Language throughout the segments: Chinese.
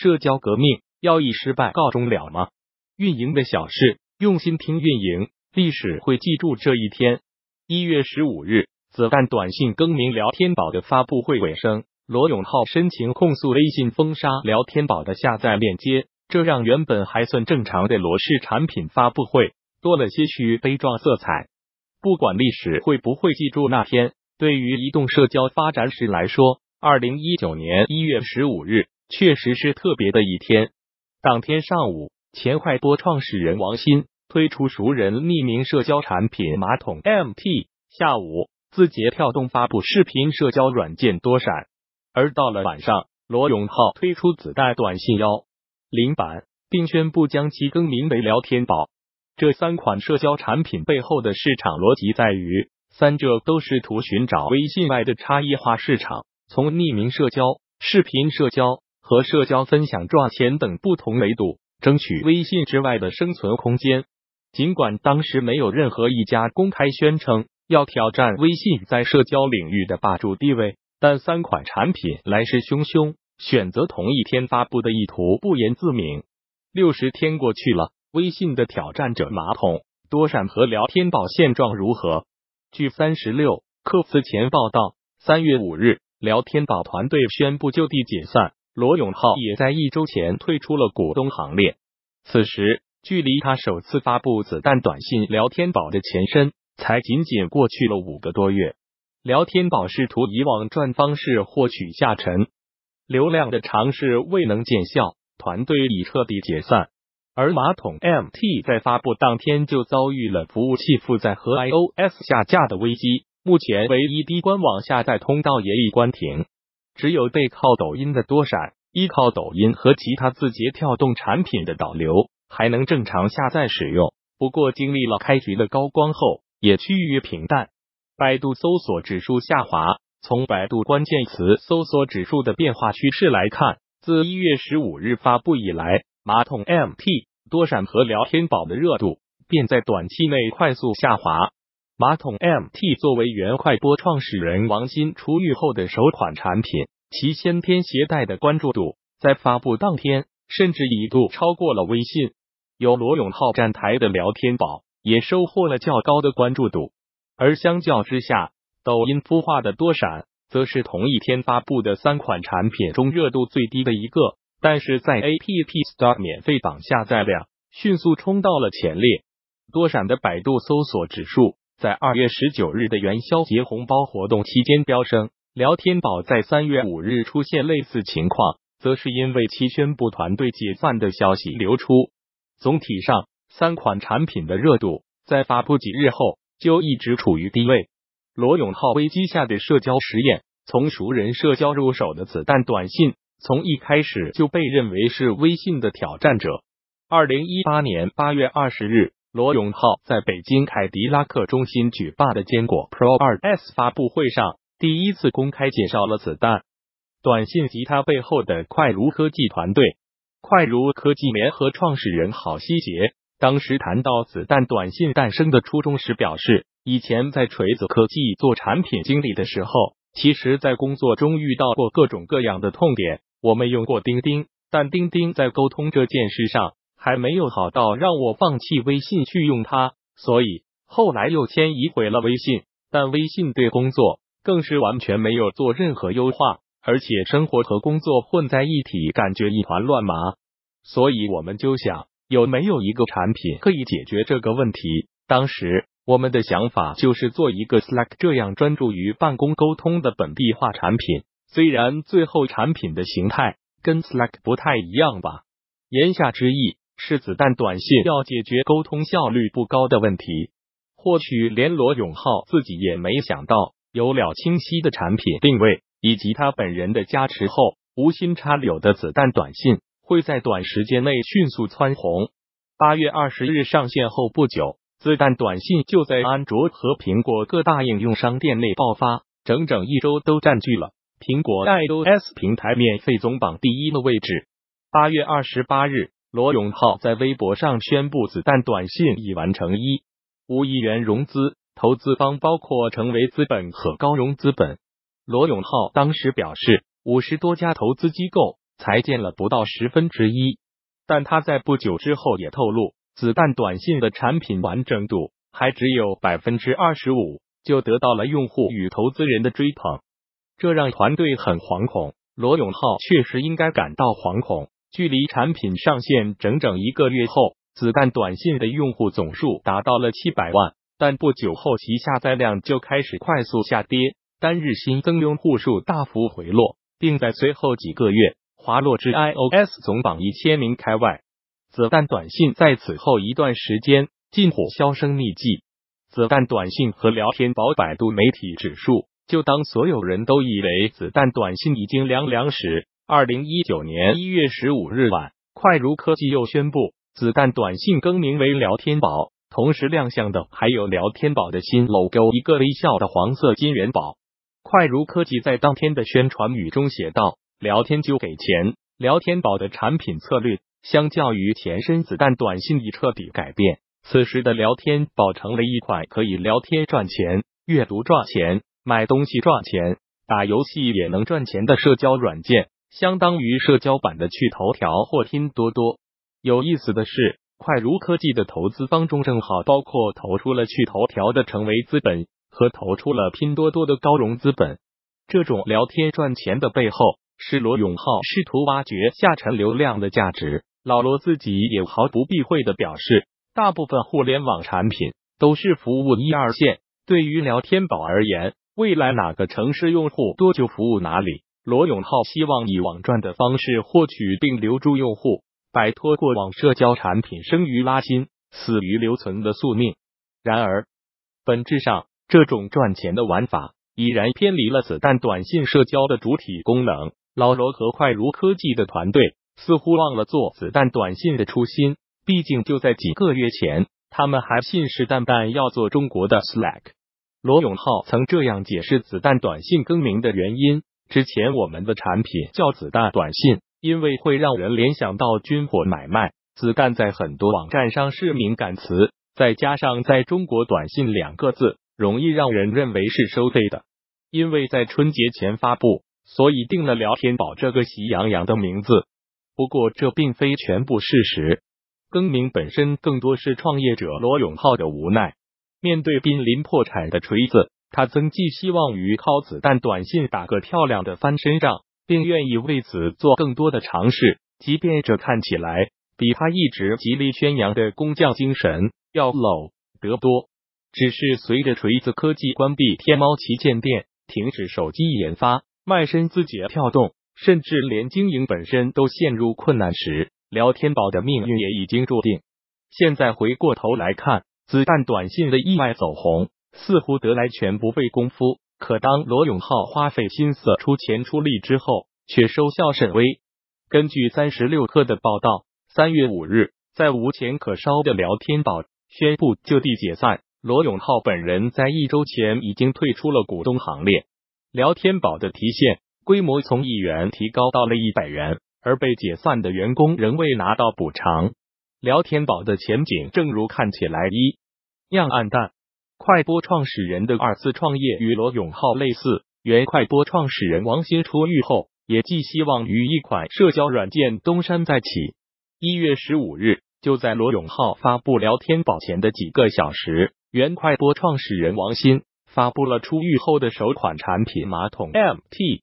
社交革命要以失败告终了吗？运营的小事，用心听运营，历史会记住这一天。一月十五日，子弹短信更名聊天宝的发布会尾声，罗永浩申请控诉微信封杀聊天宝的下载链接，这让原本还算正常的罗氏产品发布会多了些许悲壮色彩。不管历史会不会记住那天，对于移动社交发展史来说，二零一九年一月十五日。确实是特别的一天。当天上午，前快播创始人王鑫推出熟人匿名社交产品马桶 MT。下午，字节跳动发布视频社交软件多闪。而到了晚上，罗永浩推出子弹短信幺零版，并宣布将其更名为聊天宝。这三款社交产品背后的市场逻辑在于，三者都试图寻找微信外的差异化市场，从匿名社交、视频社交。和社交分享赚钱等不同维度，争取微信之外的生存空间。尽管当时没有任何一家公开宣称要挑战微信在社交领域的霸主地位，但三款产品来势汹汹，选择同一天发布的意图不言自明。六十天过去了，微信的挑战者马桶、多闪和聊天宝现状如何？据三十六氪此前报道，三月五日，聊天宝团队宣布就地解散。罗永浩也在一周前退出了股东行列。此时，距离他首次发布子弹短信聊天宝的前身，才仅仅过去了五个多月。聊天宝试图以网赚方式获取下沉流量的尝试未能见效，团队已彻底解散。而马桶 MT 在发布当天就遭遇了服务器负载和 iOS 下架的危机，目前唯一的官网下载通道也已关停。只有背靠抖音的多闪，依靠抖音和其他字节跳动产品的导流，还能正常下载使用。不过，经历了开局的高光后，也趋于平淡。百度搜索指数下滑。从百度关键词搜索指数的变化趋势来看，自一月十五日发布以来，马桶 MT、多闪和聊天宝的热度便在短期内快速下滑。马桶 MT 作为原快播创始人王鑫出狱后的首款产品，其先天携带的关注度在发布当天甚至一度超过了微信。有罗永浩站台的聊天宝也收获了较高的关注度，而相较之下，抖音孵化的多闪则是同一天发布的三款产品中热度最低的一个。但是在 App Store 免费榜下载量迅速冲到了前列，多闪的百度搜索指数。在二月十九日的元宵节红包活动期间飙升，聊天宝在三月五日出现类似情况，则是因为其宣布团队解散的消息流出。总体上，三款产品的热度在发布几日后就一直处于低位。罗永浩危机下的社交实验，从熟人社交入手的子弹短信，从一开始就被认为是微信的挑战者。二零一八年八月二十日。罗永浩在北京凯迪拉克中心举办的坚果 Pro 二 S 发布会上，第一次公开介绍了子弹短信及它背后的快如科技团队。快如科技联合创始人郝希杰当时谈到子弹短信诞生的初衷时表示，以前在锤子科技做产品经理的时候，其实在工作中遇到过各种各样的痛点。我们用过钉钉，但钉钉在沟通这件事上。还没有好到让我放弃微信去用它，所以后来又迁移回了微信。但微信对工作更是完全没有做任何优化，而且生活和工作混在一起，感觉一团乱麻。所以我们就想，有没有一个产品可以解决这个问题？当时我们的想法就是做一个 Slack 这样专注于办公沟通的本地化产品。虽然最后产品的形态跟 Slack 不太一样吧，言下之意。是子弹短信要解决沟通效率不高的问题，或许连罗永浩自己也没想到，有了清晰的产品定位以及他本人的加持后，无心插柳的子弹短信会在短时间内迅速蹿红。八月二十日上线后不久，子弹短信就在安卓和苹果各大应用商店内爆发，整整一周都占据了苹果 iOS 平台免费总榜第一的位置。八月二十八日。罗永浩在微博上宣布，子弹短信已完成一五亿元融资，投资方包括成为资本和高融资本。罗永浩当时表示，五十多家投资机构才见了不到十分之一。但他在不久之后也透露，子弹短信的产品完整度还只有百分之二十五，就得到了用户与投资人的追捧，这让团队很惶恐。罗永浩确实应该感到惶恐。距离产品上线整整一个月后，子弹短信的用户总数达到了七百万，但不久后其下载量就开始快速下跌，单日新增用户数大幅回落，并在随后几个月滑落至 iOS 总榜一千名开外。子弹短信在此后一段时间近乎销声匿迹。子弹短信和聊天宝百度媒体指数，就当所有人都以为子弹短信已经凉凉时。二零一九年一月十五日晚，快如科技又宣布，子弹短信更名为聊天宝，同时亮相的还有聊天宝的新 logo，一个微笑的黄色金元宝。快如科技在当天的宣传语中写道：“聊天就给钱。”聊天宝的产品策略相较于前身子弹短信已彻底改变，此时的聊天宝成了一款可以聊天赚钱、阅读赚钱、买东西赚钱、打游戏也能赚钱的社交软件。相当于社交版的趣头条或拼多多。有意思的是，快如科技的投资方中正好包括投出了趣头条的成为资本和投出了拼多多的高融资本。这种聊天赚钱的背后，是罗永浩试图挖掘下沉流量的价值。老罗自己也毫不避讳的表示，大部分互联网产品都是服务一二线。对于聊天宝而言，未来哪个城市用户多就服务哪里。罗永浩希望以网赚的方式获取并留住用户，摆脱过往社交产品生于拉新、死于留存的宿命。然而，本质上这种赚钱的玩法已然偏离了子弹短信社交的主体功能。老罗和快如科技的团队似乎忘了做子弹短信的初心。毕竟就在几个月前，他们还信誓旦旦要做中国的 Slack。罗永浩曾这样解释子弹短信更名的原因。之前我们的产品叫子弹短信，因为会让人联想到军火买卖。子弹在很多网站上是敏感词，再加上在中国短信两个字容易让人认为是收费的。因为在春节前发布，所以定了聊天宝这个喜洋洋的名字。不过这并非全部事实，更名本身更多是创业者罗永浩的无奈。面对濒临破产的锤子。他曾寄希望于靠子弹短信打个漂亮的翻身仗，并愿意为此做更多的尝试，即便这看起来比他一直极力宣扬的工匠精神要 low 得多。只是随着锤子科技关闭天猫旗舰店、停止手机研发、卖身字节跳动，甚至连经营本身都陷入困难时，聊天宝的命运也已经注定。现在回过头来看，子弹短信的意外走红。似乎得来全不费功夫，可当罗永浩花费心思出钱出力之后，却收效甚微。根据三十六氪的报道，三月五日，在无钱可烧的聊天宝宣布就地解散，罗永浩本人在一周前已经退出了股东行列。聊天宝的提现规模从一元提高到了一百元，而被解散的员工仍未拿到补偿。聊天宝的前景正如看起来一样暗淡。快播创始人的二次创业与罗永浩类似，原快播创始人王鑫出狱后，也寄希望于一款社交软件东山再起。一月十五日，就在罗永浩发布聊天宝前的几个小时，原快播创始人王鑫发布了出狱后的首款产品马桶 MT。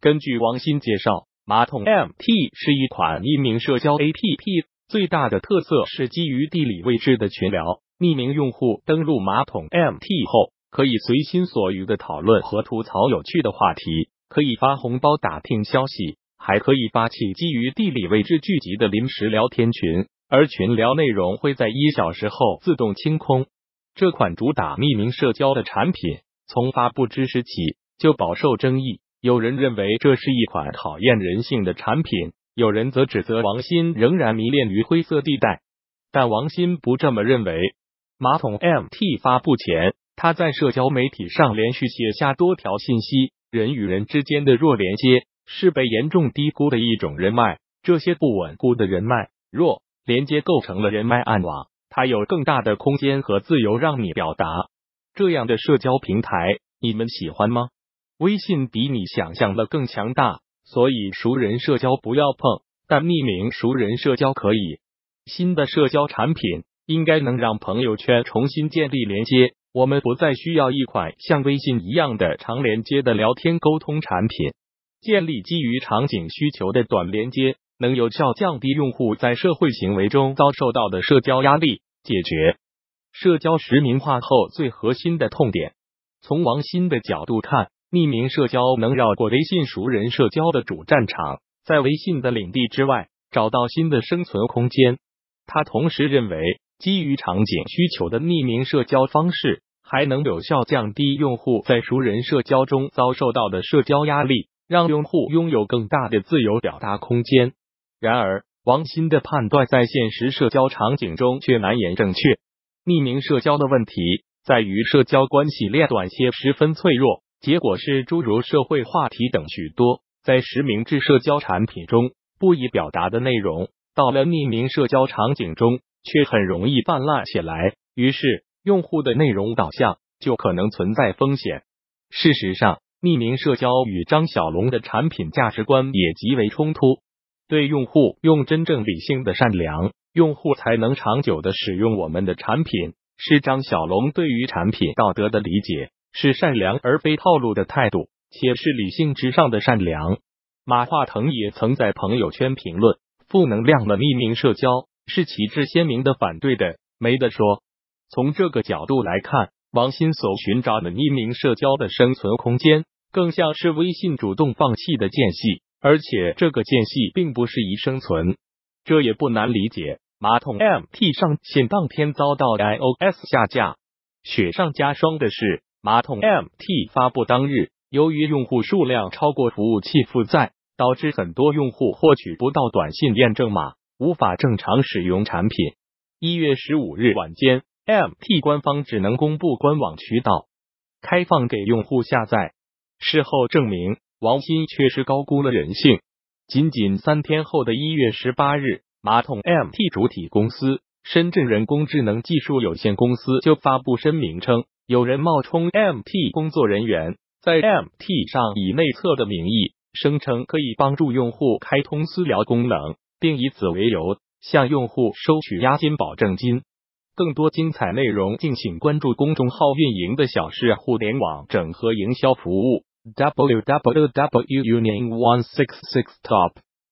根据王鑫介绍，马桶 MT 是一款匿名社交 APP，最大的特色是基于地理位置的群聊。匿名用户登录马桶 MT 后，可以随心所欲的讨论和吐槽有趣的话题，可以发红包、打听消息，还可以发起基于地理位置聚集的临时聊天群，而群聊内容会在一小时后自动清空。这款主打匿名社交的产品，从发布之时起就饱受争议。有人认为这是一款考验人性的产品，有人则指责王鑫仍然迷恋于灰色地带，但王鑫不这么认为。马桶 MT 发布前，他在社交媒体上连续写下多条信息：人与人之间的弱连接是被严重低估的一种人脉，这些不稳固的人脉弱连接构成了人脉暗网，它有更大的空间和自由让你表达。这样的社交平台，你们喜欢吗？微信比你想象的更强大，所以熟人社交不要碰，但匿名熟人社交可以。新的社交产品应该能让朋友圈重新建立连接，我们不再需要一款像微信一样的长连接的聊天沟通产品。建立基于场景需求的短连接，能有效降低用户在社会行为中遭受到的社交压力，解决社交实名化后最核心的痛点。从王鑫的角度看，匿名社交能绕过微信熟人社交的主战场，在微信的领地之外找到新的生存空间。他同时认为，基于场景需求的匿名社交方式还能有效降低用户在熟人社交中遭受到的社交压力。让用户拥有更大的自由表达空间。然而，王鑫的判断在现实社交场景中却难言正确。匿名社交的问题在于，社交关系链短些十分脆弱，结果是诸如社会话题等许多在实名制社交产品中不易表达的内容，到了匿名社交场景中却很容易泛滥起来。于是，用户的内容导向就可能存在风险。事实上，匿名社交与张小龙的产品价值观也极为冲突。对用户用真正理性的善良，用户才能长久的使用我们的产品，是张小龙对于产品道德的理解，是善良而非套路的态度，且是理性之上的善良。马化腾也曾在朋友圈评论：“负能量的匿名社交是旗帜鲜明的反对的，没得说。”从这个角度来看，王鑫所寻找的匿名社交的生存空间。更像是微信主动放弃的间隙，而且这个间隙并不适宜生存，这也不难理解。马桶 MT 上线当天遭到 iOS 下架，雪上加霜的是，马桶 MT 发布当日，由于用户数量超过服务器负载，导致很多用户获取不到短信验证码，无法正常使用产品。一月十五日晚间，MT 官方只能公布官网渠道，开放给用户下载。事后证明，王鑫确实高估了人性。仅仅三天后的一月十八日，马桶 MT 主体公司深圳人工智能技术有限公司就发布声明称，有人冒充 MT 工作人员，在 MT 上以内测的名义，声称可以帮助用户开通私聊功能，并以此为由向用户收取押金保证金。更多精彩内容，敬请关注公众号“运营的小事互联网整合营销服务”。www.union166top